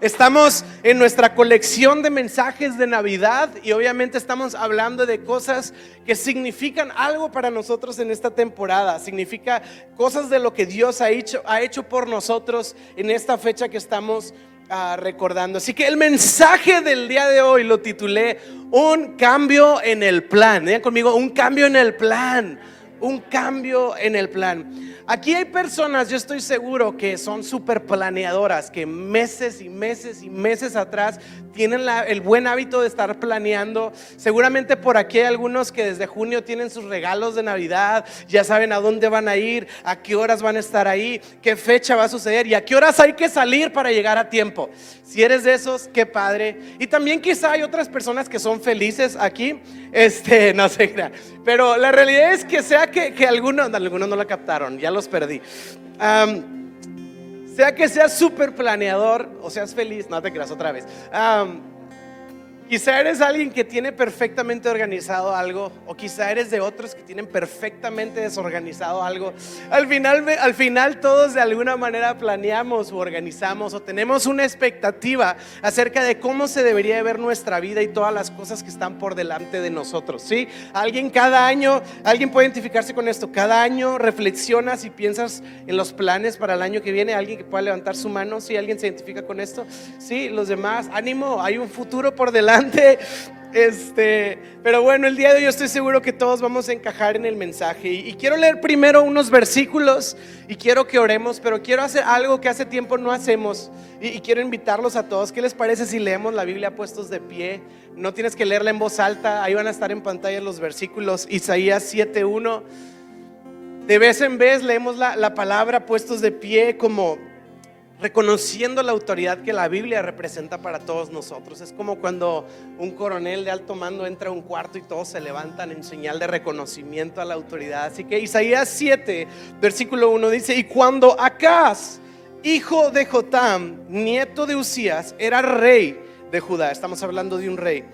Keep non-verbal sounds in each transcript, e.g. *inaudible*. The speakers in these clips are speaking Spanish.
Estamos en nuestra colección de mensajes de Navidad y obviamente estamos hablando de cosas que significan algo para nosotros en esta temporada. Significa cosas de lo que Dios ha hecho, ha hecho por nosotros en esta fecha que estamos ah, recordando. Así que el mensaje del día de hoy lo titulé Un cambio en el plan. Vean conmigo, un cambio en el plan. Un cambio en el plan. Aquí hay personas, yo estoy seguro, que son súper planeadoras, que meses y meses y meses atrás tienen el buen hábito de estar planeando. Seguramente por aquí hay algunos que desde junio tienen sus regalos de Navidad, ya saben a dónde van a ir, a qué horas van a estar ahí, qué fecha va a suceder y a qué horas hay que salir para llegar a tiempo. Si eres de esos, qué padre. Y también quizá hay otras personas que son felices aquí, este, *laughs* no sé, pero la realidad es que sea que, que algunos, algunos no la captaron, ya lo los perdí. sea que seas súper planeador o seas feliz, no te creas otra vez. Quizá eres alguien que tiene perfectamente organizado algo, o quizá eres de otros que tienen perfectamente desorganizado algo. Al final, al final todos de alguna manera planeamos o organizamos o tenemos una expectativa acerca de cómo se debería ver nuestra vida y todas las cosas que están por delante de nosotros. ¿sí? Alguien cada año, alguien puede identificarse con esto. Cada año reflexionas y piensas en los planes para el año que viene. Alguien que pueda levantar su mano, si ¿Sí? alguien se identifica con esto. Sí, los demás, ánimo, hay un futuro por delante este, pero bueno, el día de hoy yo estoy seguro que todos vamos a encajar en el mensaje. Y, quiero leer primero unos versículos y quiero que oremos, pero quiero hacer algo que hace tiempo no hacemos. Y, quiero invitarlos a todos. ¿Qué les parece si leemos la Biblia puestos de pie? No tienes que leerla en voz alta, ahí van a estar en pantalla los versículos. Isaías 7.1. De vez en vez leemos la, la palabra puestos de pie como reconociendo la autoridad que la Biblia representa para todos nosotros. Es como cuando un coronel de alto mando entra a un cuarto y todos se levantan en señal de reconocimiento a la autoridad. Así que Isaías 7, versículo 1 dice, y cuando Acaz, hijo de Jotam, nieto de Usías, era rey de Judá, estamos hablando de un rey,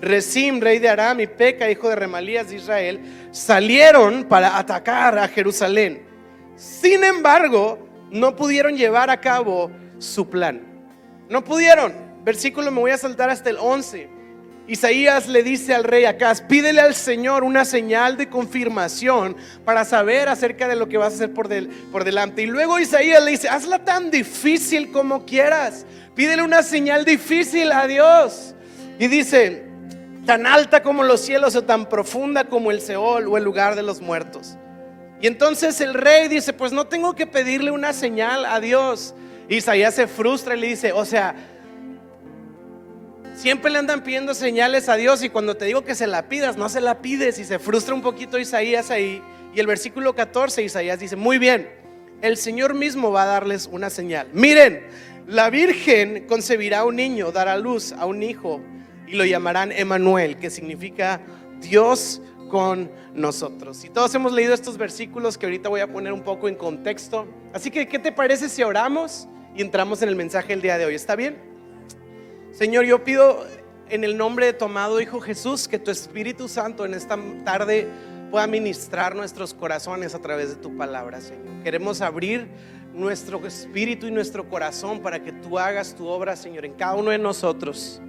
Rezim, rey de Aram, y Peca, hijo de Remalías de Israel, salieron para atacar a Jerusalén. Sin embargo, no pudieron llevar a cabo su plan. No pudieron. Versículo me voy a saltar hasta el 11. Isaías le dice al rey Acaz, pídele al Señor una señal de confirmación para saber acerca de lo que vas a hacer por, por delante. Y luego Isaías le dice, hazla tan difícil como quieras. Pídele una señal difícil a Dios. Y dice, tan alta como los cielos o tan profunda como el Seol o el lugar de los muertos. Y entonces el rey dice, pues no tengo que pedirle una señal a Dios. Isaías se frustra y le dice, o sea, siempre le andan pidiendo señales a Dios y cuando te digo que se la pidas, no se la pides y se frustra un poquito Isaías ahí. Y el versículo 14, Isaías dice, muy bien, el Señor mismo va a darles una señal. Miren, la Virgen concebirá un niño, dará luz a un hijo y lo llamarán Emanuel, que significa Dios con nosotros. Y todos hemos leído estos versículos que ahorita voy a poner un poco en contexto. Así que, ¿qué te parece si oramos y entramos en el mensaje del día de hoy? ¿Está bien? Señor, yo pido en el nombre de tu amado Hijo Jesús que tu Espíritu Santo en esta tarde pueda ministrar nuestros corazones a través de tu palabra, Señor. Queremos abrir nuestro espíritu y nuestro corazón para que tú hagas tu obra, Señor, en cada uno de nosotros.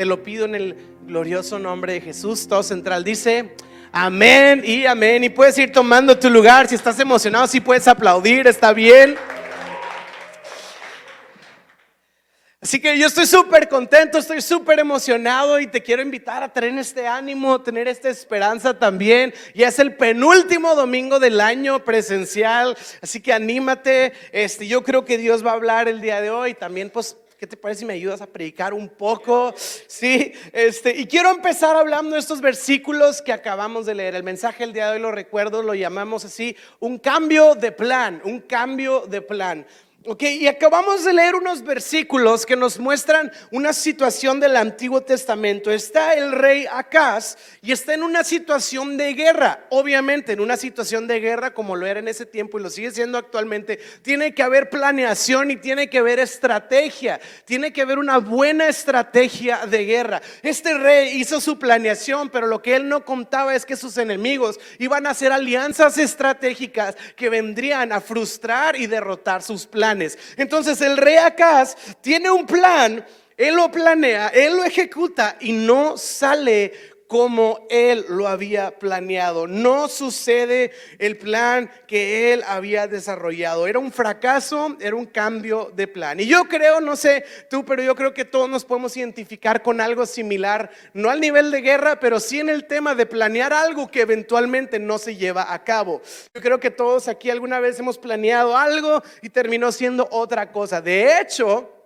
Te lo pido en el glorioso nombre de Jesús. Todo central dice, Amén y amén. Y puedes ir tomando tu lugar. Si estás emocionado, si puedes aplaudir, está bien. Así que yo estoy súper contento, estoy súper emocionado y te quiero invitar a tener este ánimo, tener esta esperanza también. Y es el penúltimo domingo del año presencial, así que anímate. Este, yo creo que Dios va a hablar el día de hoy. También pues ¿Qué te parece si me ayudas a predicar un poco? Sí, este, y quiero empezar hablando de estos versículos que acabamos de leer. El mensaje del día de hoy lo recuerdo, lo llamamos así, un cambio de plan, un cambio de plan. Ok, y acabamos de leer unos versículos que nos muestran una situación del Antiguo Testamento. Está el rey Acaz y está en una situación de guerra. Obviamente, en una situación de guerra como lo era en ese tiempo y lo sigue siendo actualmente, tiene que haber planeación y tiene que haber estrategia. Tiene que haber una buena estrategia de guerra. Este rey hizo su planeación, pero lo que él no contaba es que sus enemigos iban a hacer alianzas estratégicas que vendrían a frustrar y derrotar sus planes. Entonces el rey Acaz tiene un plan, él lo planea, él lo ejecuta y no sale como él lo había planeado. No sucede el plan que él había desarrollado. Era un fracaso, era un cambio de plan. Y yo creo, no sé tú, pero yo creo que todos nos podemos identificar con algo similar, no al nivel de guerra, pero sí en el tema de planear algo que eventualmente no se lleva a cabo. Yo creo que todos aquí alguna vez hemos planeado algo y terminó siendo otra cosa. De hecho,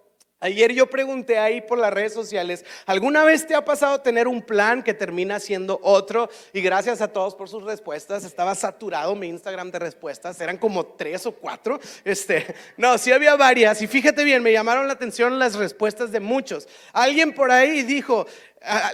Ayer yo pregunté ahí por las redes sociales, ¿alguna vez te ha pasado tener un plan que termina siendo otro? Y gracias a todos por sus respuestas, estaba saturado mi Instagram de respuestas, eran como tres o cuatro. Este, no, sí había varias y fíjate bien, me llamaron la atención las respuestas de muchos. Alguien por ahí dijo,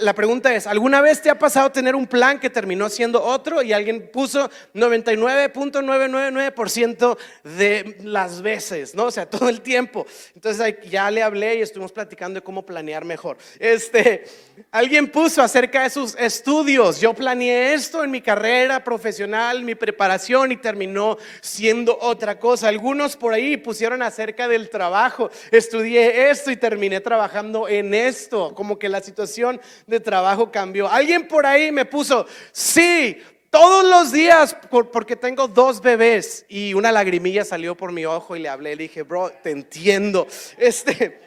la pregunta es, ¿alguna vez te ha pasado tener un plan que terminó siendo otro y alguien puso 99.999% de las veces, ¿no? O sea, todo el tiempo. Entonces ya le hablé y estuvimos platicando de cómo planear mejor. Este, alguien puso acerca de sus estudios. Yo planeé esto en mi carrera profesional, mi preparación y terminó siendo otra cosa. Algunos por ahí pusieron acerca del trabajo. Estudié esto y terminé trabajando en esto. Como que la situación de trabajo cambió. Alguien por ahí me puso, sí, todos los días, porque tengo dos bebés y una lagrimilla salió por mi ojo y le hablé, le dije, bro, te entiendo. *laughs* Este,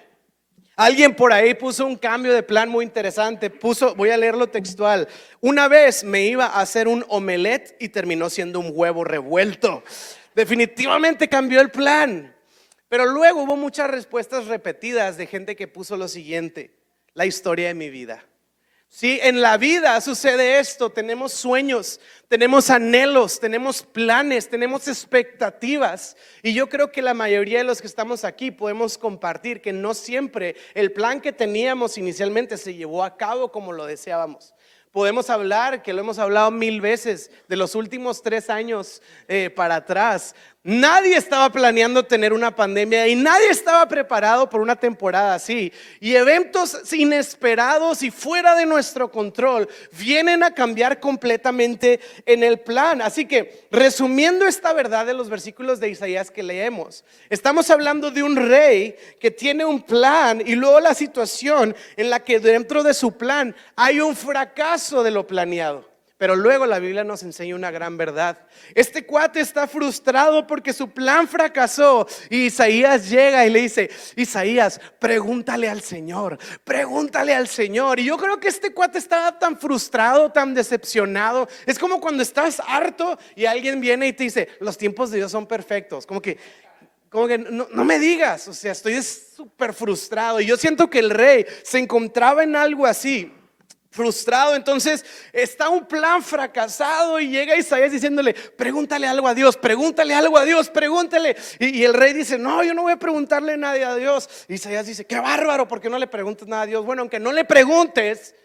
alguien por ahí puso un cambio de plan muy interesante, puso, voy a leerlo textual, una vez me iba a hacer un omelette y terminó siendo un huevo revuelto. Definitivamente cambió el plan. Pero luego hubo muchas respuestas repetidas de gente que puso lo siguiente, la historia de mi vida. Sí, en la vida sucede esto, tenemos sueños, tenemos anhelos, tenemos planes, tenemos expectativas. Y yo creo que la mayoría de los que estamos aquí podemos compartir que no siempre el plan que teníamos inicialmente se llevó a cabo como lo deseábamos. Podemos hablar, que lo hemos hablado mil veces, de los últimos tres años eh, para atrás, Nadie estaba planeando tener una pandemia y nadie estaba preparado por una temporada así. Y eventos inesperados y fuera de nuestro control vienen a cambiar completamente en el plan. Así que, resumiendo esta verdad de los versículos de Isaías que leemos, estamos hablando de un rey que tiene un plan y luego la situación en la que dentro de su plan hay un fracaso de lo planeado. Pero luego la Biblia nos enseña una gran verdad. Este cuate está frustrado porque su plan fracasó. Y Isaías llega y le dice, Isaías, pregúntale al Señor, pregúntale al Señor. Y yo creo que este cuate estaba tan frustrado, tan decepcionado. Es como cuando estás harto y alguien viene y te dice, los tiempos de Dios son perfectos. Como que, como que no, no, me digas, o sea, estoy súper frustrado. Y yo siento que el rey se encontraba en algo así frustrado. Entonces está un plan fracasado y llega Isaías diciéndole, pregúntale algo a Dios, pregúntale algo a Dios, pregúntale. Y, el rey dice, no, yo no voy a preguntarle nada a Dios. Isaías dice, qué bárbaro, porque no le preguntas nada a Dios. Bueno, aunque no le preguntes,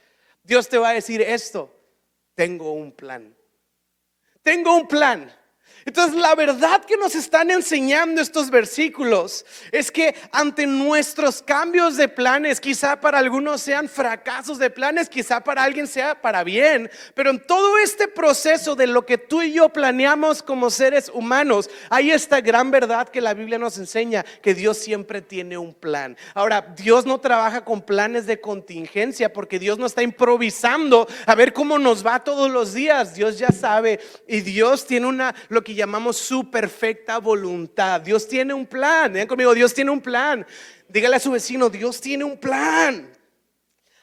Dios te va a decir esto, tengo un plan. Tengo un plan. Entonces, la verdad que nos están enseñando estos versículos es que ante nuestros cambios de planes, quizá para algunos sean fracasos de planes, quizá para alguien sea para bien, pero en todo este proceso de lo que tú y yo planeamos como seres humanos, hay esta gran verdad que la Biblia nos enseña, que Dios siempre tiene un plan. Ahora, Dios no trabaja con planes de contingencia porque Dios no está improvisando a ver cómo nos va todos los días. Dios ya sabe y Dios tiene una, lo que llamamos su perfecta voluntad. Dios tiene un plan. Vean conmigo, Dios tiene un plan. Dígale a su vecino, Dios tiene un plan.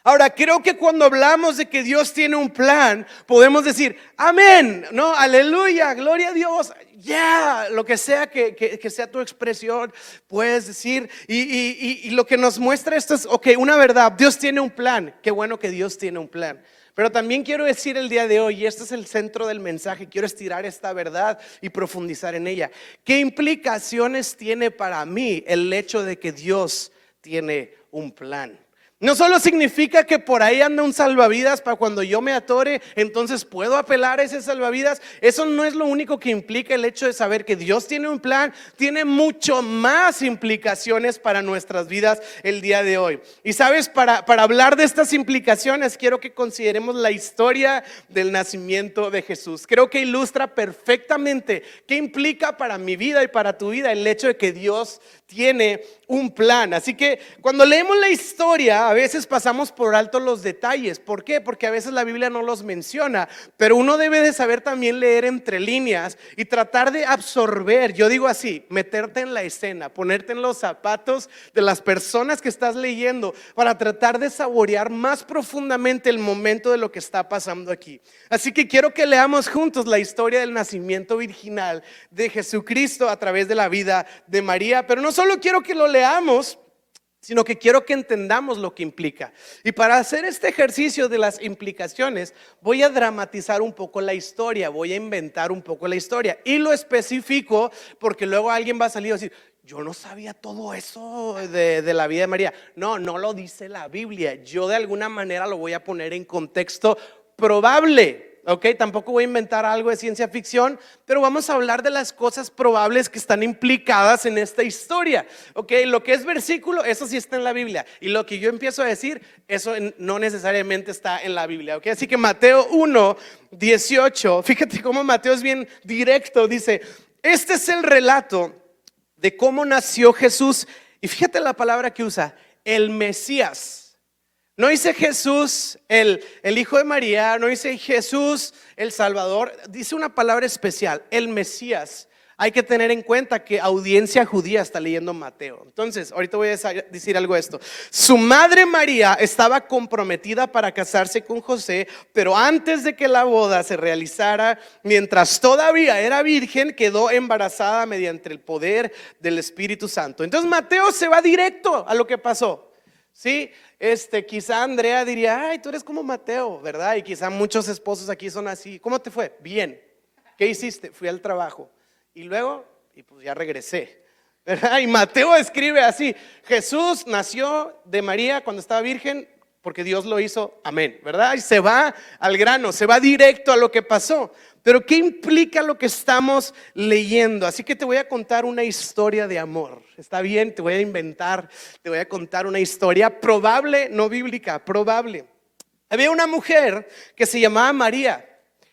Ahora, creo que cuando hablamos de que Dios tiene un plan, podemos decir, amén, no, aleluya, gloria a Dios, ya, lo que sea que, sea tu expresión, puedes decir. Y, y lo que nos muestra esto es, ok, una verdad, Dios tiene un plan, qué bueno que Dios tiene un plan. Pero también quiero decir el día de hoy, y este es el centro del mensaje, quiero estirar esta verdad y profundizar en ella. ¿Qué implicaciones tiene para mí el hecho de que Dios tiene un plan? No solo significa que por ahí anda un salvavidas para cuando yo me atore, entonces puedo apelar a ese salvavidas. Eso no es lo único que implica el hecho de saber que Dios tiene un plan, tiene mucho más implicaciones para nuestras vidas el día de hoy. Y sabes, para, para hablar de estas implicaciones, quiero que consideremos la historia del nacimiento de Jesús. Creo que ilustra perfectamente qué implica para mi vida y para tu vida el hecho de que Dios tiene un plan. Así que cuando leemos la historia, a veces pasamos por alto los detalles. ¿Por qué? Porque a veces la Biblia no los menciona, pero uno debe de saber también leer entre líneas y tratar de absorber, yo digo así, meterte en la escena, ponerte en los zapatos de las personas que estás leyendo para tratar de saborear más profundamente el momento de lo que está pasando aquí. Así que quiero que leamos juntos la historia del nacimiento virginal de Jesucristo a través de la vida de María, pero no solo quiero que lo leamos, sino que quiero que entendamos lo que implica. Y para hacer este ejercicio de las implicaciones, voy a dramatizar un poco la historia, voy a inventar un poco la historia. Y lo especifico porque luego alguien va a salir a decir, yo no sabía todo eso de, de, la vida de María. No, no lo dice la Biblia. Yo de alguna manera lo voy a poner en contexto probable. ¿Ok? Tampoco voy a inventar algo de ciencia ficción, pero vamos a hablar de las cosas probables que están implicadas en esta historia, ¿ok? Lo que es versículo, eso sí está en la Biblia. Y lo que yo empiezo a decir, eso no necesariamente está en la Biblia, ¿ok? Así que Mateo 1, 18, fíjate cómo Mateo es bien directo, dice, este es el relato de cómo nació Jesús. Y fíjate la palabra que usa, el Mesías. No dice Jesús el, el, Hijo de María, no dice Jesús el Salvador, dice una palabra especial, el Mesías. Hay que tener en cuenta que audiencia judía está leyendo Mateo. Entonces, ahorita voy a decir algo esto. Su madre María estaba comprometida para casarse con José, pero antes de que la boda se realizara, mientras todavía era virgen, quedó embarazada mediante el poder del Espíritu Santo. Entonces, Mateo se va directo a lo que pasó. ¿Sí? Este, quizá Andrea diría, ay, tú eres como Mateo, ¿verdad? Y quizá muchos esposos aquí son así. ¿Cómo te fue? Bien. ¿Qué hiciste? Fui al trabajo. Y luego, y pues ya regresé. ¿verdad? Y Mateo escribe así, Jesús nació de María cuando estaba virgen, porque Dios lo hizo, amén, ¿verdad? Y se va al grano, se va directo a lo que pasó. Pero ¿qué implica lo que estamos leyendo? Así que te voy a contar una historia de amor. ¿Está bien? Te voy a inventar, te voy a contar una historia probable, no bíblica, probable. Había una mujer que se llamaba María.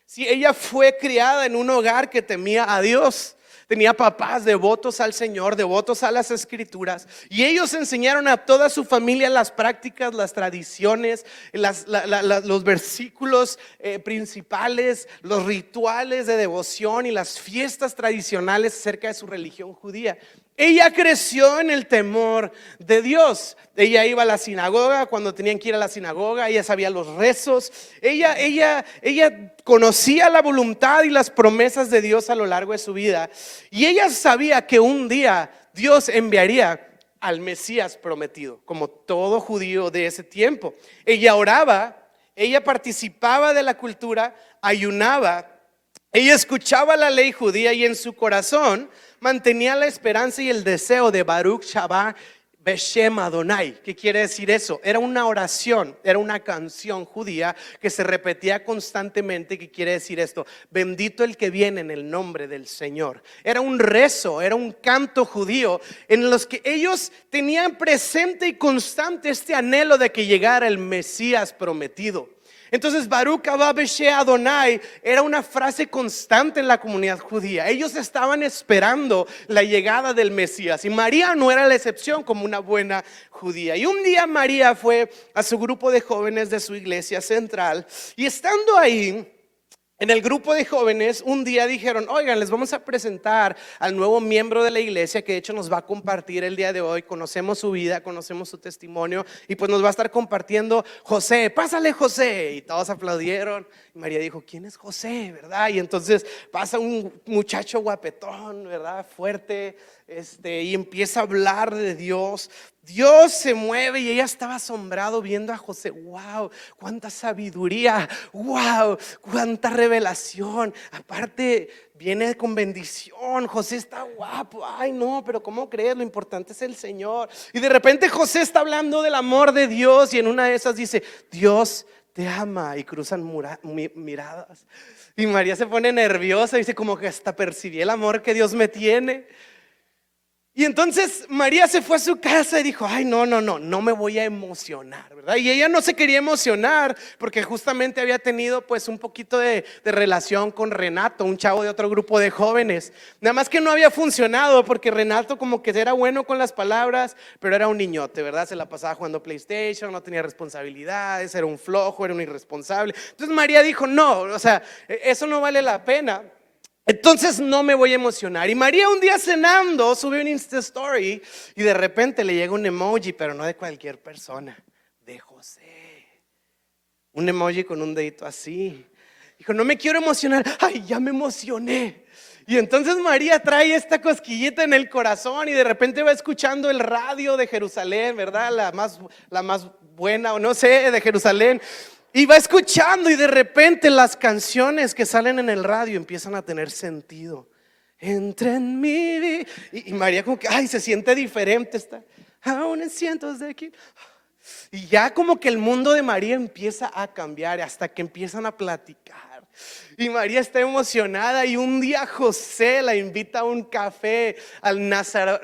Si ella fue criada en un hogar que temía a Dios tenía papás devotos al Señor, devotos a las escrituras, y ellos enseñaron a toda su familia las prácticas, las tradiciones, los versículos eh, principales, los rituales de devoción y las fiestas tradicionales acerca de su religión judía. Ella creció en el temor de Dios. Ella iba a la sinagoga cuando tenían que ir a la sinagoga, ella sabía los rezos, ella, ella, ella conocía la voluntad y las promesas de Dios a lo largo de su vida. Y ella sabía que un día Dios enviaría al Mesías prometido, como todo judío de ese tiempo. Ella oraba, ella participaba de la cultura, ayunaba, ella escuchaba la ley judía y en su corazón mantenía la esperanza y el deseo de Baruch Shabbat Beshem Adonai. ¿Qué quiere decir eso? Era una oración, era una canción judía que se repetía constantemente. ¿Qué quiere decir esto? Bendito el que viene en el nombre del Señor. Era un rezo, era un canto judío en los que ellos tenían presente y constante este anhelo de que llegara el Mesías prometido. Entonces Baruch Ababeshe Adonai era una frase constante en la comunidad judía. Ellos estaban esperando la llegada del Mesías y María no era la excepción como una buena judía. Y un día María fue a su grupo de jóvenes de su iglesia central y estando ahí, en el grupo de jóvenes un día dijeron, oigan, les vamos a presentar al nuevo miembro de la iglesia que de hecho nos va a compartir el día de hoy. Conocemos su vida, conocemos su testimonio y pues nos va a estar compartiendo José, pásale José. Y todos aplaudieron. Y María dijo, ¿quién es José? ¿Verdad? Y entonces pasa un muchacho guapetón, ¿verdad? Fuerte, este, y empieza a hablar de Dios. Dios se mueve y ella estaba asombrado viendo a José. Wow, cuánta sabiduría. Wow, cuánta revelación. Aparte, viene con bendición. José está guapo. Ay, no, pero ¿cómo crees? Lo importante es el Señor. Y de repente José está hablando del amor de Dios y en una de esas dice, Dios te ama y cruzan miradas. Y María se pone nerviosa y dice como que hasta percibí el amor que Dios me tiene. Y entonces María se fue a su casa y dijo, ay, no, no, no, no me voy a emocionar, ¿verdad? Y ella no se quería emocionar porque justamente había tenido pues un poquito de, relación con Renato, un chavo de otro grupo de jóvenes. Nada más que no había funcionado porque Renato como que era bueno con las palabras, pero era un niñote, ¿verdad? Se la pasaba jugando PlayStation, no tenía responsabilidades, era un flojo, era un irresponsable. Entonces María dijo, no, o sea, e-, eso no vale la pena. Entonces no me voy a emocionar. Y María un día cenando subió un Insta Story y de repente le llega un emoji, pero no de cualquier persona, de José. Un emoji con un dedito así. Dijo, no me quiero emocionar. Ay, ya me emocioné. Y entonces María trae esta cosquillita en el corazón y de repente va escuchando el radio de Jerusalén, ¿verdad? La más, la más buena o no sé, de Jerusalén. Y va escuchando y de repente las canciones que salen en el radio empiezan a tener sentido. Entra en mi y, y María como que, ay, se siente diferente, está aún en cientos de aquí. Y ya como que el mundo de María empieza a cambiar hasta que empiezan a platicar. Y María está emocionada y un día José la invita a un café al Nazar,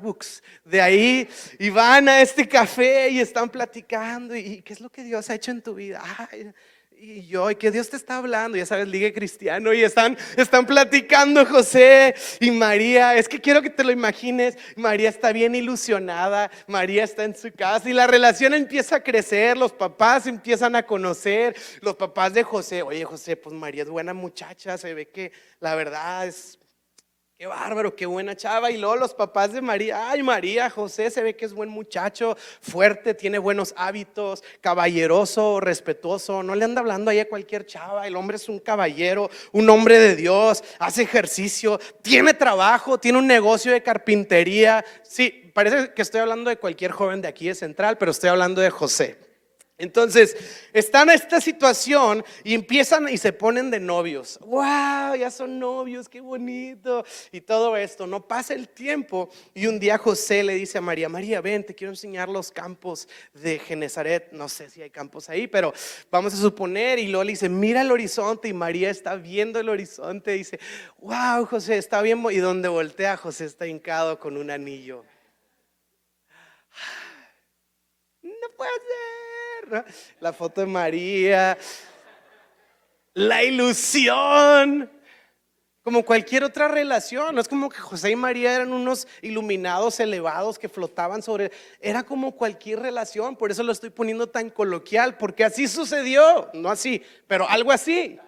Books. De ahí y van a este café y están platicando. ¿Y qué es lo que Dios ha hecho en tu vida? Ay, y yo, y que Dios te está hablando, ya sabes, ligue cristiano, y están, están platicando José y María. Es que quiero que te lo imagines. María está bien ilusionada, María está en su casa y la relación empieza a crecer, los papás empiezan a conocer, los papás de José. Oye, José, pues María es buena muchacha, se ve que la verdad es Qué bárbaro, qué buena chava. Y luego los papás de María, ay María, José se ve que es buen muchacho, fuerte, tiene buenos hábitos, caballeroso, respetuoso. No le anda hablando ahí a cualquier chava. El hombre es un caballero, un hombre de Dios, hace ejercicio, tiene trabajo, tiene un negocio de carpintería. Sí, parece que estoy hablando de cualquier joven de aquí de Central, pero estoy hablando de José. Entonces, están en esta situación y empiezan y se ponen de novios. ¡Wow! Ya son novios, qué bonito. Y todo esto. No pasa el tiempo y un día José le dice a María, María, ven, te quiero enseñar los campos de Genezaret. No sé si hay campos ahí, pero vamos a suponer. Y luego dice, mira el horizonte. Y María está viendo el horizonte. Y dice, ¡Wow, José, está bien! Y donde voltea, José está hincado con un anillo. No puede ser la foto de María, la ilusión, como cualquier otra relación. No es como que José y María eran unos iluminados elevados que flotaban sobre. Era como cualquier relación. Por eso lo estoy poniendo tan coloquial, porque así sucedió. No así, pero algo así.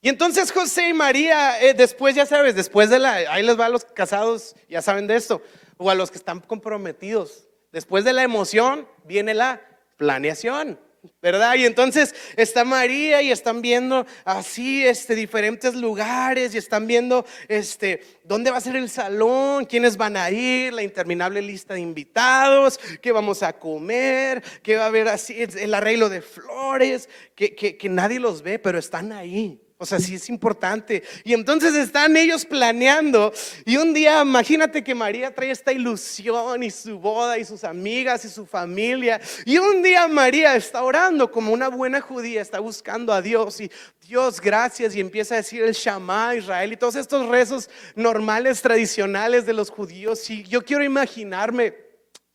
Y entonces José y María, eh, después, ya sabes, después de la. Ahí les va a los casados, ya saben de esto. O a los que están comprometidos. Después de la emoción viene la planeación. ¿verdad? Y entonces está María y están viendo así este diferentes lugares y están viendo este dónde va a ser el salón, quiénes van a ir, la interminable lista de invitados, qué vamos a comer, qué va a haber así el arreglo de flores, que, que nadie los ve, pero están ahí. O sea, sí es importante. Y entonces están ellos planeando. Y un día, imagínate que María trae esta ilusión y su boda y sus amigas y su familia. Y un día María está orando como una buena judía, está buscando a Dios y Dios, gracias. Y empieza a decir el Shama Israel y todos estos rezos normales, tradicionales de los judíos. Y yo quiero imaginarme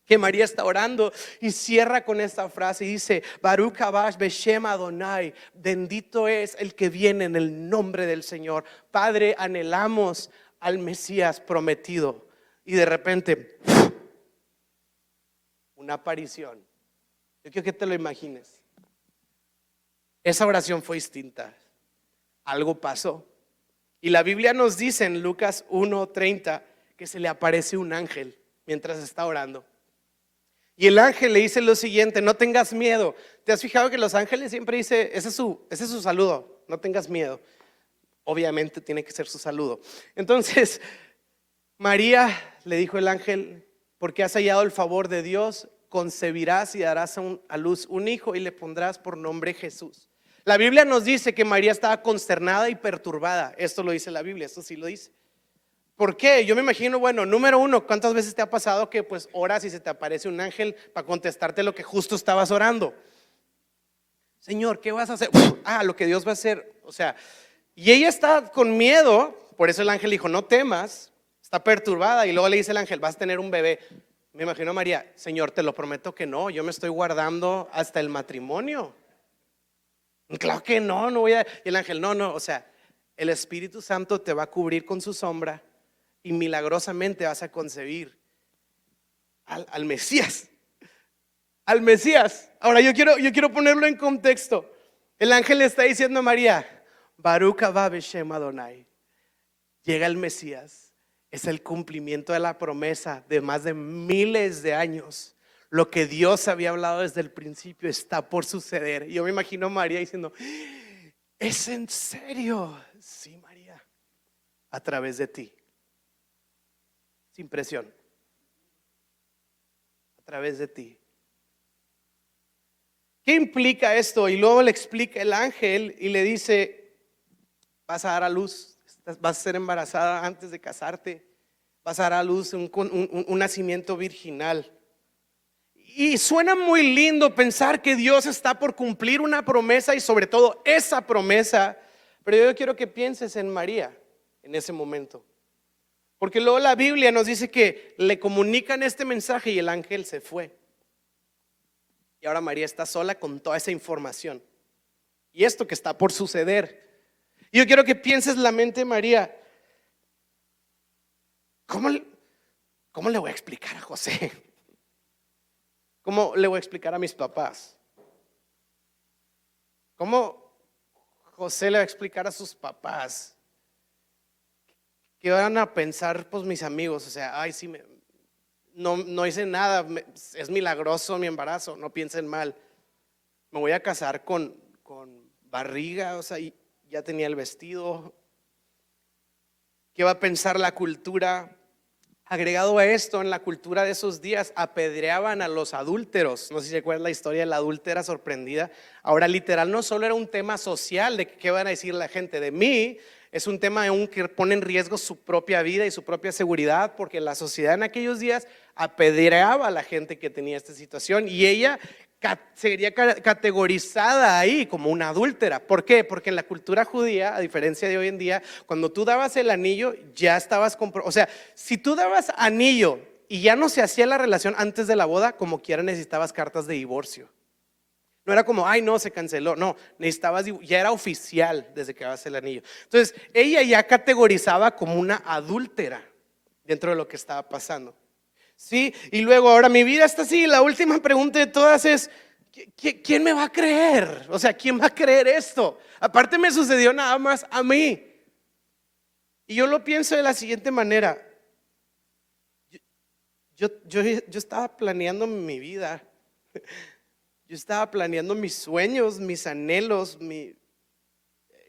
que María está orando y cierra con esta frase y dice, Baruch Abash Beshem Adonai, bendito es el que viene en el nombre del Señor. Padre, anhelamos al Mesías prometido. Y de repente, una aparición. Yo quiero que te lo imagines. Esa oración fue distinta. Algo pasó. Y la Biblia nos dice en Lucas 1:30 que se le aparece un ángel mientras está orando. Y el ángel le dice lo siguiente, no tengas miedo. ¿Te has fijado que los ángeles siempre dice, ese es su, ese es su saludo, no tengas miedo? Obviamente tiene que ser su saludo. Entonces, María, le dijo el ángel, porque has hallado el favor de Dios, concebirás y darás a, luz un hijo y le pondrás por nombre Jesús. La Biblia nos dice que María estaba consternada y perturbada. Esto lo dice la Biblia, esto sí lo dice. ¿Por qué? Yo me imagino, bueno, número uno, ¿cuántas veces te ha pasado que pues oras y se te aparece un ángel para contestarte lo que justo estabas orando? Señor, ¿qué vas a hacer? ah, lo que Dios va a hacer. O sea, y ella está con miedo, por eso el ángel dijo, no temas, está perturbada y luego le dice el ángel, vas a tener un bebé. Me imagino María, Señor, te lo prometo que no, yo me estoy guardando hasta el matrimonio. Claro que no, no voy a... Y el ángel, no, no, o sea, el Espíritu Santo te va a cubrir con su sombra y milagrosamente vas a concebir al, Mesías al Mesías. Ahora yo quiero, yo quiero ponerlo en contexto. El ángel le está diciendo a María, Baruch Shem Adonai. Llega el Mesías. Es el cumplimiento de la promesa de más de miles de años. Lo que Dios había hablado desde el principio está por suceder. Yo me imagino a María diciendo, ¿es en serio? Sí, María, a través de ti. Sin presión. A través de ti. ¿Qué implica esto? Y luego le explica el ángel y le dice, vas a dar a luz, vas a ser embarazada antes de casarte, vas a dar a luz un, un nacimiento virginal. Y suena muy lindo pensar que Dios está por cumplir una promesa y sobre todo esa promesa, pero yo quiero que pienses en María en ese momento. Porque luego la Biblia nos dice que le comunican este mensaje y el ángel se fue. Y ahora María está sola con toda esa información. Y esto que está por suceder. Y yo quiero que pienses la mente, María, ¿cómo, ¿cómo le voy a explicar a José? ¿Cómo le voy a explicar a mis papás? ¿Cómo José le va a explicar a sus papás? ¿Qué van a pensar pues mis amigos? O sea, ay, sí, me, no, hice nada, es milagroso mi embarazo, no piensen mal. Me voy a casar con, con barriga, o sea, ya tenía el vestido. ¿Qué va a pensar la cultura? Agregado a esto, en la cultura de esos días apedreaban a los adúlteros. No sé si se acuerdan la historia de la adúltera sorprendida. Ahora, literal, no solo era un tema social de qué van a decir la gente de mí, es un tema aún que pone en riesgo su propia vida y su propia seguridad, porque la sociedad en aquellos días apedreaba a la gente que tenía esta situación y ella sería categorizada ahí como una adúltera. ¿Por qué? Porque en la cultura judía, a diferencia de hoy en día, cuando tú dabas el anillo, ya estabas O sea, si tú dabas anillo y ya no se hacía la relación antes de la boda, como quiera necesitabas cartas de divorcio. No era como, ay, no, se canceló. No, necesitabas, ya era oficial desde que dabas el anillo. Entonces, ella ya categorizaba como una adúltera dentro de lo que estaba pasando. ¿Sí? Y luego, ahora mi vida está así. La última pregunta de todas es, ¿quién me va a creer? O sea, ¿quién va a creer esto? Aparte me sucedió nada más a mí. Y yo lo pienso de la siguiente manera. Yo, yo, yo estaba planeando mi vida. Yo estaba planeando mis sueños, mis anhelos, mi,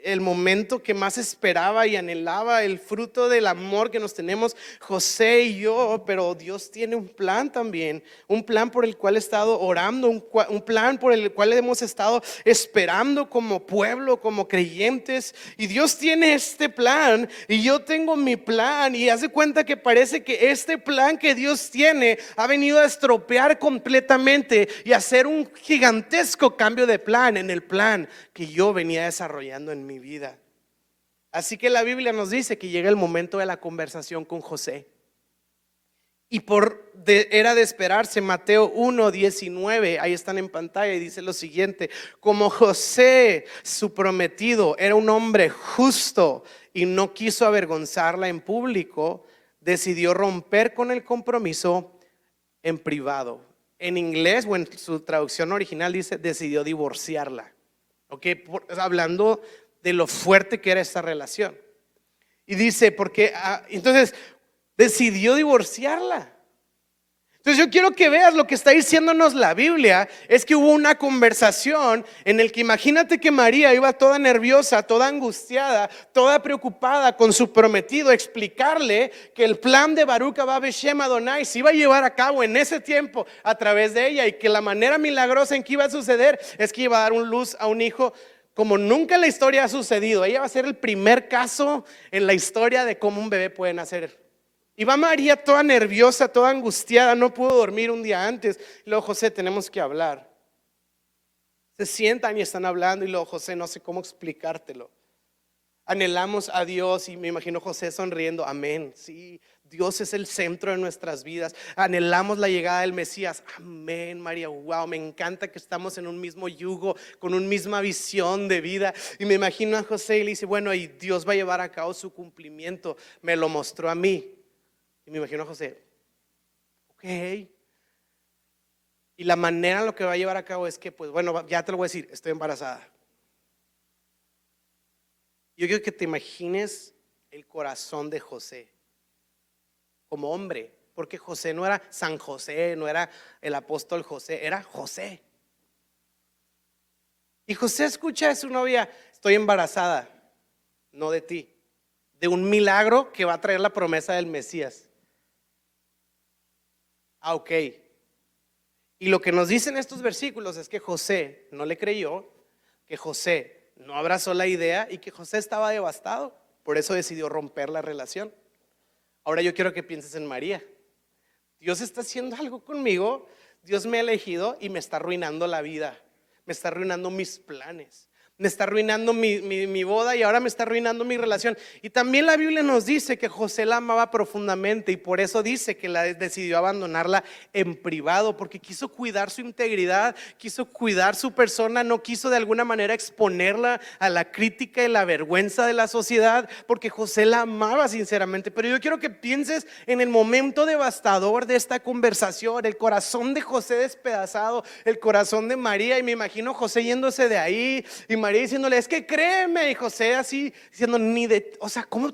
el momento que más esperaba y anhelaba, el fruto del amor que nos tenemos José y yo, pero Dios tiene un plan también, un plan por el cual he estado orando, un, plan por el cual hemos estado esperando como pueblo, como creyentes, y Dios tiene este plan y yo tengo mi plan y hace cuenta que parece que este plan que Dios tiene ha venido a estropear completamente y hacer un gigantesco cambio de plan en el plan que yo venía desarrollando en vida. Así que la Biblia nos dice que llega el momento de la conversación con José. Y por era de esperarse, Mateo 1, 19, ahí están en pantalla y dice lo siguiente, como José, su prometido, era un hombre justo y no quiso avergonzarla en público, decidió romper con el compromiso en privado. En inglés o en su traducción original dice, decidió divorciarla. Ok, hablando de lo fuerte que era esta relación. Y dice, porque ah, entonces decidió divorciarla. Entonces yo quiero que veas lo que está diciéndonos la Biblia, es que hubo una conversación en el que imagínate que María iba toda nerviosa, toda angustiada, toda preocupada con su prometido, explicarle que el plan de Baruch Ababeshem Adonai se iba a llevar a cabo en ese tiempo a través de ella y que la manera milagrosa en que iba a suceder es que iba a dar un luz a un hijo como nunca en la historia ha sucedido. Ella va a ser el primer caso en la historia de cómo un bebé puede nacer y va María toda nerviosa, toda angustiada, no pudo dormir un día antes. Y luego, José, tenemos que hablar. Se sientan y están hablando y luego, José, no sé cómo explicártelo. Anhelamos a Dios y me imagino José sonriendo, amén. Sí, Dios es el centro de nuestras vidas. Anhelamos la llegada del Mesías. Amén, María. Wow, me encanta que estamos en un mismo yugo, con una misma visión de vida. Y me imagino a José y le dice, bueno, y Dios va a llevar a cabo su cumplimiento. Me lo mostró a mí. Y me imagino a José, ok. Y la manera en lo que va a llevar a cabo es que, pues bueno, ya te lo voy a decir, estoy embarazada. Yo quiero que te imagines el corazón de José como hombre, porque José no era San José, no era el apóstol José, era José. Y José escucha a su novia, estoy embarazada, no de ti, de un milagro que va a traer la promesa del Mesías. Ah, ok. Y lo que nos dicen estos versículos es que José no le creyó, que José no abrazó la idea y que José estaba devastado. Por eso decidió romper la relación. Ahora yo quiero que pienses en María. Dios está haciendo algo conmigo, Dios me ha elegido y me está arruinando la vida, me está arruinando mis planes me está arruinando mi, boda y ahora me está arruinando mi relación. Y también la Biblia nos dice que José la amaba profundamente y por eso dice que la decidió abandonarla en privado, porque quiso cuidar su integridad, quiso cuidar su persona, no quiso de alguna manera exponerla a la crítica y la vergüenza de la sociedad, porque José la amaba sinceramente. Pero yo quiero que pienses en el momento devastador de esta conversación, el corazón de José despedazado, el corazón de María, y me imagino José yéndose de ahí. Y María diciéndole, es que créeme, y José así diciendo, ni de, o sea, ¿cómo?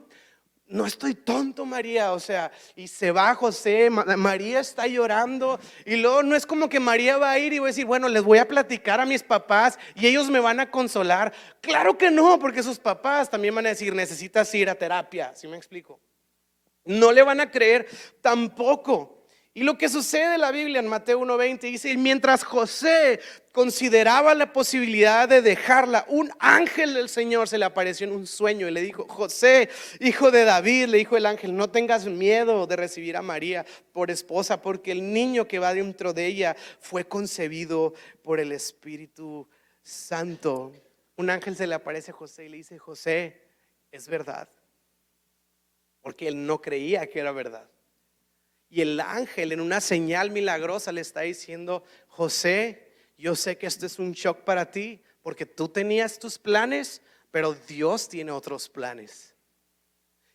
No estoy tonto, María, o sea, y se va José, María está llorando, y luego no es como que María va a ir y va a decir, bueno, les voy a platicar a mis papás y ellos me van a consolar. Claro que no, porque sus papás también van a decir, necesitas ir a terapia, ¿sí me explico? No le van a creer tampoco. Y lo que sucede en la Biblia en Mateo 1.20 dice, mientras José consideraba la posibilidad de dejarla, un ángel del Señor se le apareció en un sueño y le dijo, José, hijo de David, le dijo el ángel, no tengas miedo de recibir a María por esposa, porque el niño que va dentro de ella fue concebido por el Espíritu Santo. Un ángel se le aparece a José y le dice, José, es verdad, porque él no creía que era verdad. Y el ángel en una señal milagrosa le está diciendo, José, yo sé que esto es un shock para ti, porque tú tenías tus planes, pero Dios tiene otros planes.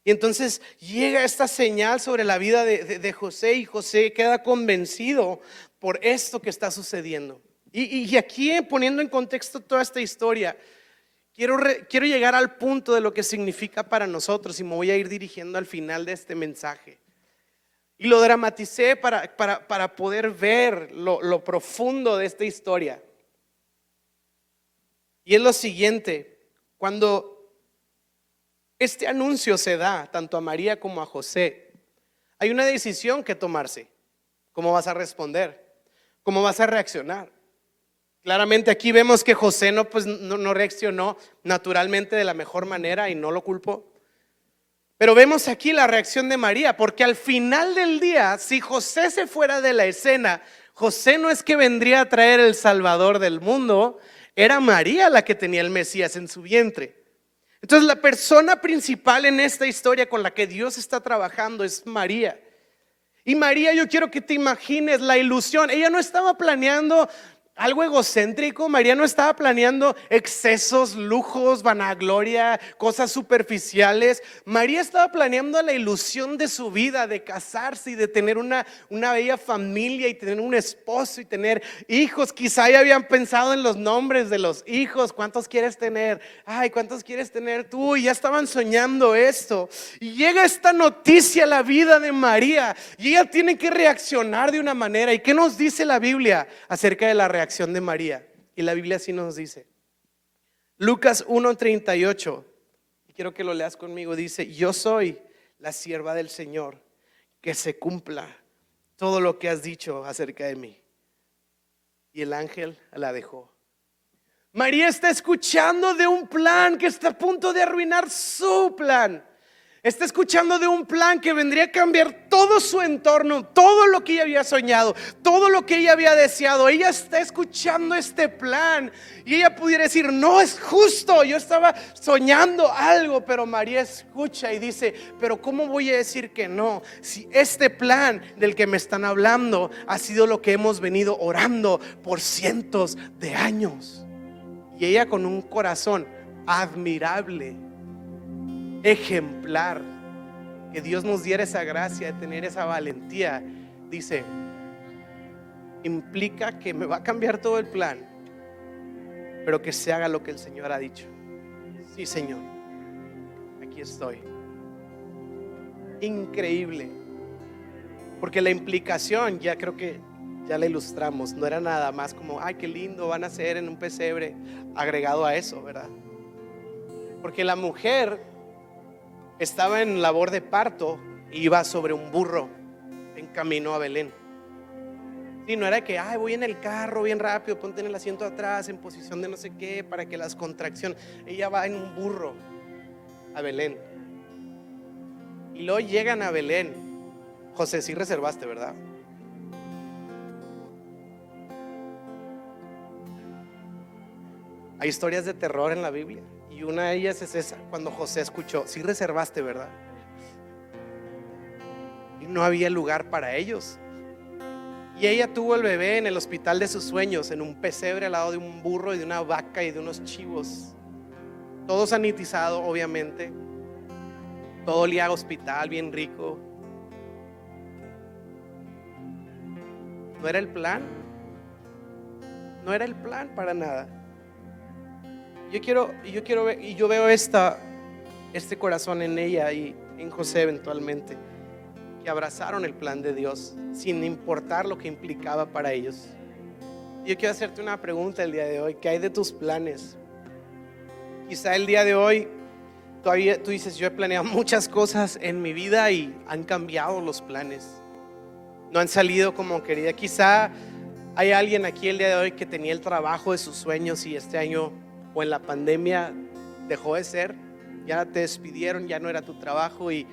Y entonces llega esta señal sobre la vida de, José y José queda convencido por esto que está sucediendo. Y, aquí poniendo en contexto toda esta historia, quiero, quiero llegar al punto de lo que significa para nosotros y me voy a ir dirigiendo al final de este mensaje. Y lo dramaticé para, para, poder ver lo, lo profundo de esta historia. Y es lo siguiente, cuando este anuncio se da tanto a María como a José, hay una decisión que tomarse. ¿Cómo vas a responder? ¿Cómo vas a reaccionar? Claramente aquí vemos que José no, pues, no, no reaccionó naturalmente de la mejor manera y no lo culpó. Pero vemos aquí la reacción de María, porque al final del día, si José se fuera de la escena, José no es que vendría a traer el Salvador del mundo, era María la que tenía el Mesías en su vientre. Entonces la persona principal en esta historia con la que Dios está trabajando es María. Y María, yo quiero que te imagines la ilusión. Ella no estaba planeando algo egocéntrico. María no estaba planeando excesos, lujos, vanagloria, cosas superficiales. María estaba planeando la ilusión de su vida, de casarse y de tener una, una bella familia y tener un esposo y tener hijos. Quizá ya habían pensado en los nombres de los hijos. ¿Cuántos quieres tener? Ay, ¿cuántos quieres tener tú? Y ya estaban soñando esto. Y llega esta noticia a la vida de María y ella tiene que reaccionar de una manera. ¿Y qué nos dice la Biblia acerca de la reacción? De María. Y la Biblia así nos dice. Lucas 1:38, y quiero que lo leas conmigo, dice, yo soy la sierva del Señor, que se cumpla todo lo que has dicho acerca de mí. Y el ángel la dejó. María está escuchando de un plan que está a punto de arruinar su plan. Está escuchando de un plan que vendría a cambiar todo su entorno, todo lo que ella había soñado, todo lo que ella había deseado. Ella está escuchando este plan y ella pudiera decir, no es justo, yo estaba soñando algo, pero María escucha y dice, pero ¿cómo voy a decir que no? Si este plan del que me están hablando ha sido lo que hemos venido orando por cientos de años. Y ella con un corazón admirable ejemplar, que Dios nos diera esa gracia de tener esa valentía, dice, implica que me va a cambiar todo el plan, pero que se haga lo que el Señor ha dicho. Sí, Señor, aquí estoy. Increíble. Porque la implicación, ya creo que ya la ilustramos, no era nada más como, ay, qué lindo van a ser en un pesebre, agregado a eso, ¿verdad? Porque la mujer estaba en labor de parto y iba sobre un burro en camino a Belén. Y no era que, ay, voy en el carro bien rápido, ponte en el asiento atrás, en posición de no sé qué, para que las contracciones. Ella va en un burro a Belén. Y luego llegan a Belén. José, sí reservaste, ¿verdad? Hay historias de terror en la Biblia. Y una de ellas es esa, cuando José escuchó, sí reservaste, ¿verdad? Y no había lugar para ellos. Y ella tuvo el bebé en el hospital de sus sueños, en un pesebre al lado de un burro y de una vaca y de unos chivos. Todo sanitizado, obviamente. Todo olía a hospital, bien rico. ¿No era el plan? No era el plan para nada. Yo quiero, yo quiero ver, y yo veo esta, este corazón en ella y en José eventualmente, que abrazaron el plan de Dios sin importar lo que implicaba para ellos. Yo quiero hacerte una pregunta el día de hoy, ¿qué hay de tus planes? Quizá el día de hoy todavía tú dices, yo he planeado muchas cosas en mi vida y han cambiado los planes. No han salido como quería. Quizá hay alguien aquí el día de hoy que tenía el trabajo de sus sueños y este año o en la pandemia dejó de ser, ya te despidieron, ya no era tu trabajo y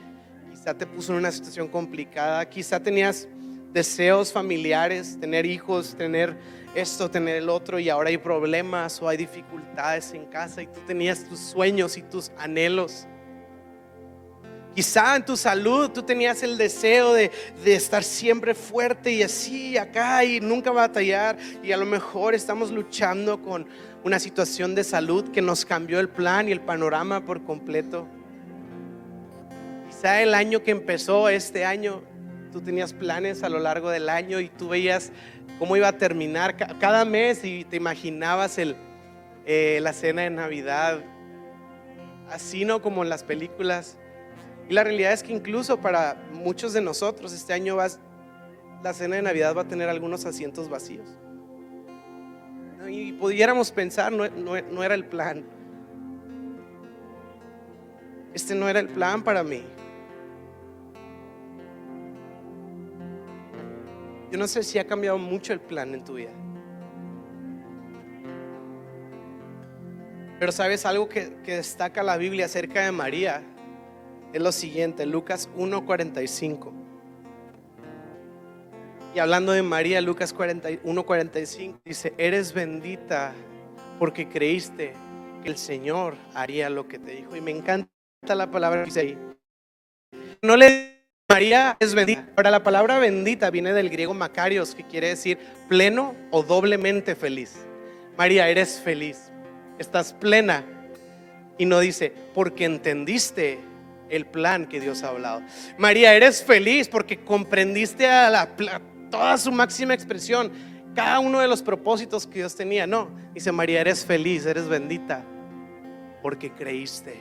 quizá te puso en una situación complicada, quizá tenías deseos familiares, tener hijos, tener esto, tener el otro y ahora hay problemas o hay dificultades en casa y tú tenías tus sueños y tus anhelos. Quizá en tu salud tú tenías el deseo de, de, estar siempre fuerte y así acá y nunca batallar y a lo mejor estamos luchando con una situación de salud que nos cambió el plan y el panorama por completo. Quizá el año que empezó este año, tú tenías planes a lo largo del año y tú veías cómo iba a terminar cada mes y te imaginabas el, eh, la cena de Navidad, así no como en las películas. Y la realidad es que incluso para muchos de nosotros este año vas, la cena de Navidad va a tener algunos asientos vacíos y pudiéramos pensar, no, no era el plan. Este no era el plan para mí. Yo no sé si ha cambiado mucho el plan en tu vida. Pero sabes algo que, que, destaca la Biblia acerca de María. Es lo siguiente, Lucas 1.45. Y hablando de María, Lucas 1:45 dice, eres bendita porque creíste que el Señor haría lo que te dijo. Y me encanta la palabra que dice ahí. No le María es bendita. Ahora la palabra bendita viene del griego Macarios, que quiere decir pleno o doblemente feliz. María, eres feliz, estás plena. Y no dice, porque entendiste el plan que Dios ha hablado. María, eres feliz porque comprendiste a, la, toda su máxima expresión, cada uno de los propósitos que Dios tenía. No, dice María, eres feliz, eres bendita, porque creíste.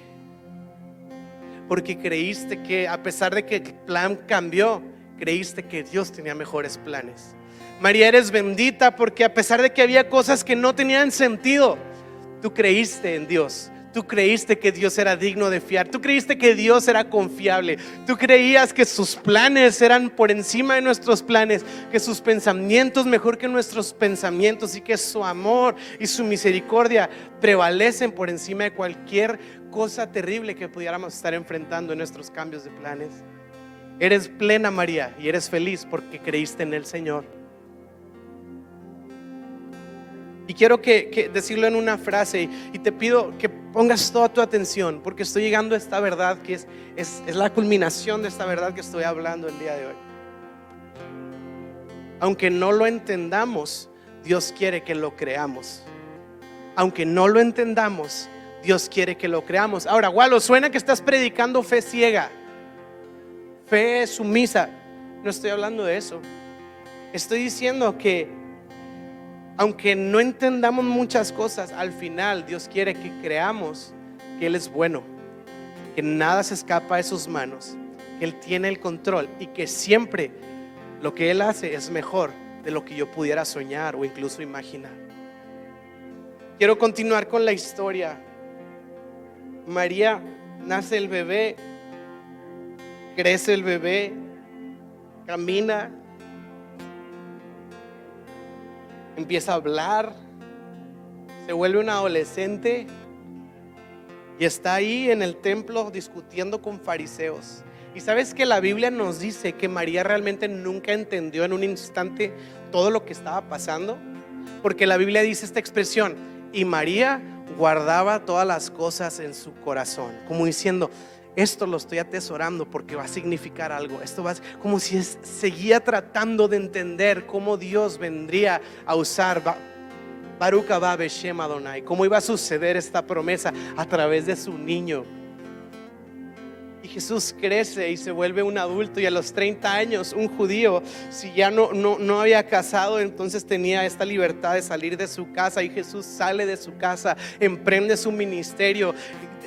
Porque creíste que a pesar de que el plan cambió, creíste que Dios tenía mejores planes. María, eres bendita porque a pesar de que había cosas que no tenían sentido, tú creíste en Dios Tú creíste que Dios era digno de fiar. Tú creíste que Dios era confiable. Tú creías que sus planes eran por encima de nuestros planes, que sus pensamientos mejor que nuestros pensamientos y que su amor y su misericordia prevalecen por encima de cualquier cosa terrible que pudiéramos estar enfrentando en nuestros cambios de planes. Eres plena María y eres feliz porque creíste en el Señor. Y quiero que, decirlo en una frase y te pido que pongas toda tu atención porque estoy llegando a esta verdad que es, es, la culminación de esta verdad que estoy hablando el día de hoy. Aunque no lo entendamos, Dios quiere que lo creamos. Aunque no lo entendamos, Dios quiere que lo creamos. Ahora, Walo, suena que estás predicando fe ciega, fe sumisa. No estoy hablando de eso. Estoy diciendo que aunque no entendamos muchas cosas, al final Dios quiere que creamos que Él es bueno, que nada se escapa de sus manos, que Él tiene el control y que siempre lo que Él hace es mejor de lo que yo pudiera soñar o incluso imaginar. Quiero continuar con la historia. María nace el bebé, crece el bebé, camina, empieza a hablar, se vuelve un adolescente y está ahí en el templo discutiendo con fariseos. Y sabes que la Biblia nos dice que María realmente nunca entendió en un instante todo lo que estaba pasando, porque la Biblia dice esta expresión, y María guardaba todas las cosas en su corazón, como diciendo, esto lo estoy atesorando porque va a significar algo. Esto va como si seguía tratando de entender cómo Dios vendría a usar Baruch Beshem Adonai, cómo iba a suceder esta promesa a través de su niño. Y Jesús crece y se vuelve un adulto y a los 30 años un judío, si ya no, no, no había casado, entonces tenía esta libertad de salir de su casa y Jesús sale de su casa, emprende su ministerio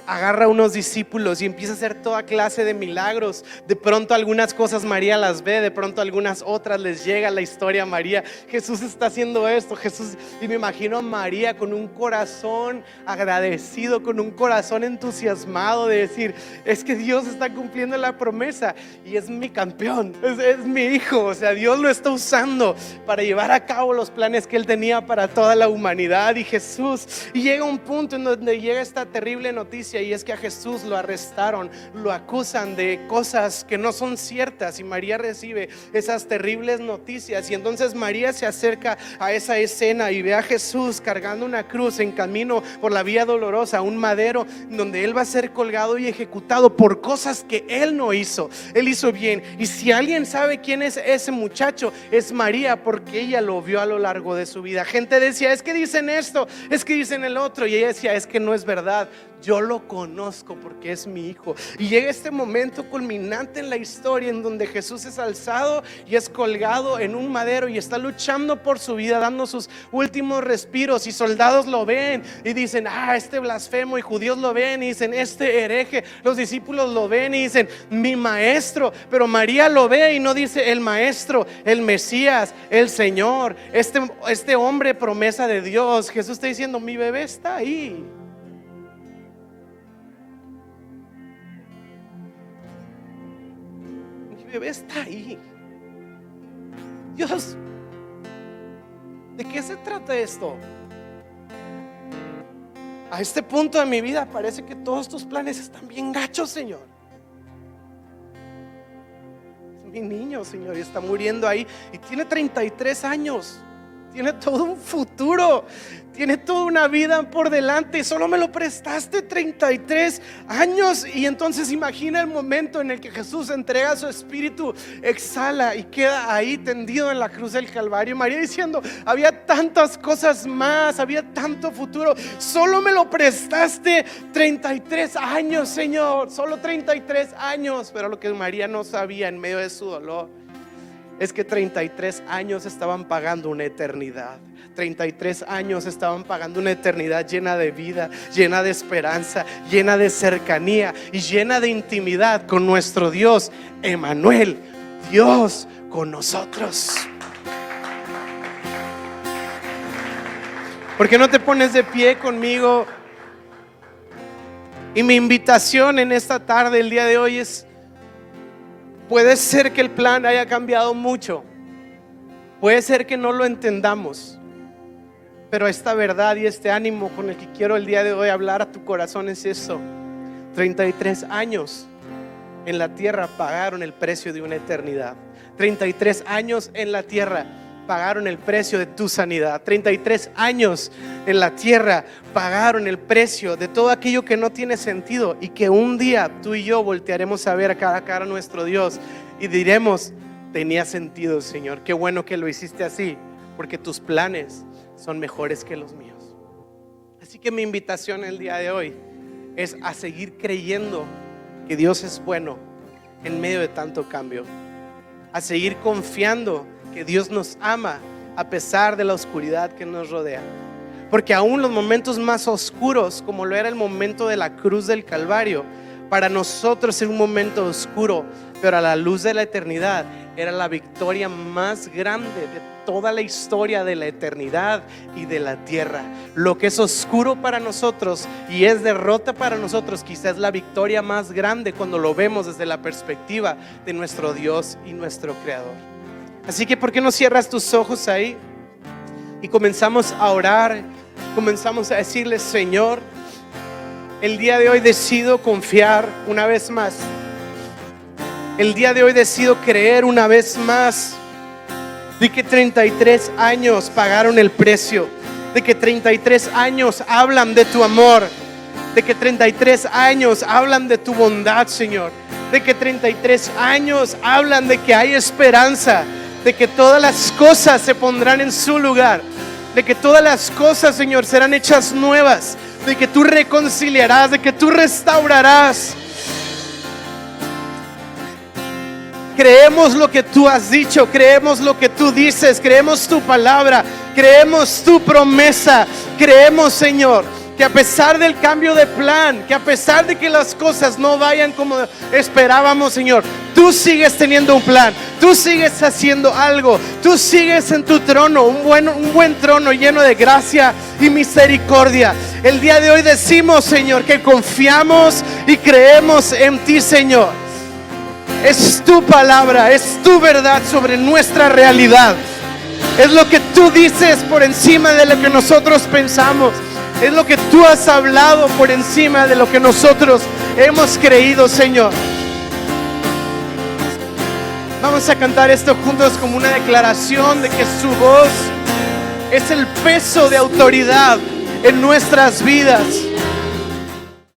agarra unos discípulos y empieza a hacer toda clase de milagros. De pronto algunas cosas María las ve, de pronto algunas otras les llega la historia a María. Jesús está haciendo esto, Jesús, y me imagino a María con un corazón agradecido, con un corazón entusiasmado de decir, es que Dios está cumpliendo la promesa y es mi campeón, es, es mi hijo, o sea, Dios lo está usando para llevar a cabo los planes que él tenía para toda la humanidad y Jesús. Y llega un punto en donde llega esta terrible noticia y es que a Jesús lo arrestaron, lo acusan de cosas que no son ciertas y María recibe esas terribles noticias y entonces María se acerca a esa escena y ve a Jesús cargando una cruz en camino por la vía dolorosa, un madero donde él va a ser colgado y ejecutado por cosas que él no hizo. Él hizo bien y si alguien sabe quién es ese muchacho es María porque ella lo vio a lo largo de su vida. Gente decía, es que dicen esto, es que dicen el otro y ella decía, es que no es verdad yo lo conozco porque es mi hijo. Y llega este momento culminante en la historia en donde Jesús es alzado y es colgado en un madero y está luchando por su vida, dando sus últimos respiros y soldados lo ven y dicen, ah, este blasfemo y judíos lo ven y dicen, este hereje, los discípulos lo ven y dicen, mi maestro, pero María lo ve y no dice el maestro, el Mesías, el Señor, este, este hombre promesa de Dios. Jesús está diciendo, mi bebé está ahí. Bebé está ahí. Dios, ¿de qué se trata esto? A este punto de mi vida parece que todos tus planes están bien gachos, Señor. Es mi niño, Señor, y está muriendo ahí y tiene 33 años. Tiene todo un futuro, tiene toda una vida por delante. Solo me lo prestaste 33 años. Y entonces imagina el momento en el que Jesús entrega su espíritu, exhala y queda ahí tendido en la cruz del Calvario. María diciendo, había tantas cosas más, había tanto futuro. Solo me lo prestaste 33 años, Señor. Solo 33 años. Pero lo que María no sabía en medio de su dolor es que 33 años estaban pagando una eternidad. 33 años estaban pagando una eternidad llena de vida, llena de esperanza, llena de cercanía y llena de intimidad con nuestro Dios, Emanuel, Dios con nosotros. ¿Por qué no te pones de pie conmigo? Y mi invitación en esta tarde, el día de hoy, es, puede ser que el plan haya cambiado mucho, puede ser que no lo entendamos, pero esta verdad y este ánimo con el que quiero el día de hoy hablar a tu corazón es eso. 33 años en la tierra pagaron el precio de una eternidad. 33 años en la tierra pagaron el precio de tu sanidad. 33 años en la tierra pagaron el precio de todo aquello que no tiene sentido y que un día tú y yo voltearemos a ver a cara a cara a nuestro Dios y diremos, tenía sentido, Señor. Qué bueno que lo hiciste así, porque tus planes son mejores que los míos. Así que mi invitación el día de hoy es a seguir creyendo que Dios es bueno en medio de tanto cambio. A seguir confiando que Dios nos ama a pesar de la oscuridad que nos rodea. Porque aún los momentos más oscuros, como lo era el momento de la cruz del Calvario, para nosotros es un momento oscuro, pero a la luz de la eternidad era la victoria más grande de toda la historia de la eternidad y de la tierra. Lo que es oscuro para nosotros y es derrota para nosotros, quizás la victoria más grande cuando lo vemos desde la perspectiva de nuestro Dios y nuestro Creador. Así que, ¿por qué no cierras tus ojos ahí? Y comenzamos a orar, comenzamos a decirle, Señor, el día de hoy decido confiar una vez más. El día de hoy decido creer una vez más. De que 33 años pagaron el precio, de que 33 años hablan de tu amor, de que 33 años hablan de tu bondad, Señor, de que 33 años hablan de que hay esperanza, de que todas las cosas se pondrán en su lugar, de que todas las cosas, Señor, serán hechas nuevas, de que tú reconciliarás, de que tú restaurarás. Creemos lo que tú has dicho, creemos lo que tú dices, creemos tu palabra, creemos tu promesa, creemos Señor que a pesar del cambio de plan, que a pesar de que las cosas no vayan como esperábamos, Señor, tú sigues teniendo un plan, tú sigues haciendo algo, tú sigues en tu trono, un buen, un buen trono lleno de gracia y misericordia. El día de hoy decimos, Señor, que confiamos y creemos en ti, Señor. Es tu palabra, es tu verdad sobre nuestra realidad. Es lo que tú dices por encima de lo que nosotros pensamos. Es lo que tú has hablado por encima de lo que nosotros hemos creído, Señor. Vamos a cantar esto juntos como una declaración de que su voz es el peso de autoridad en nuestras vidas.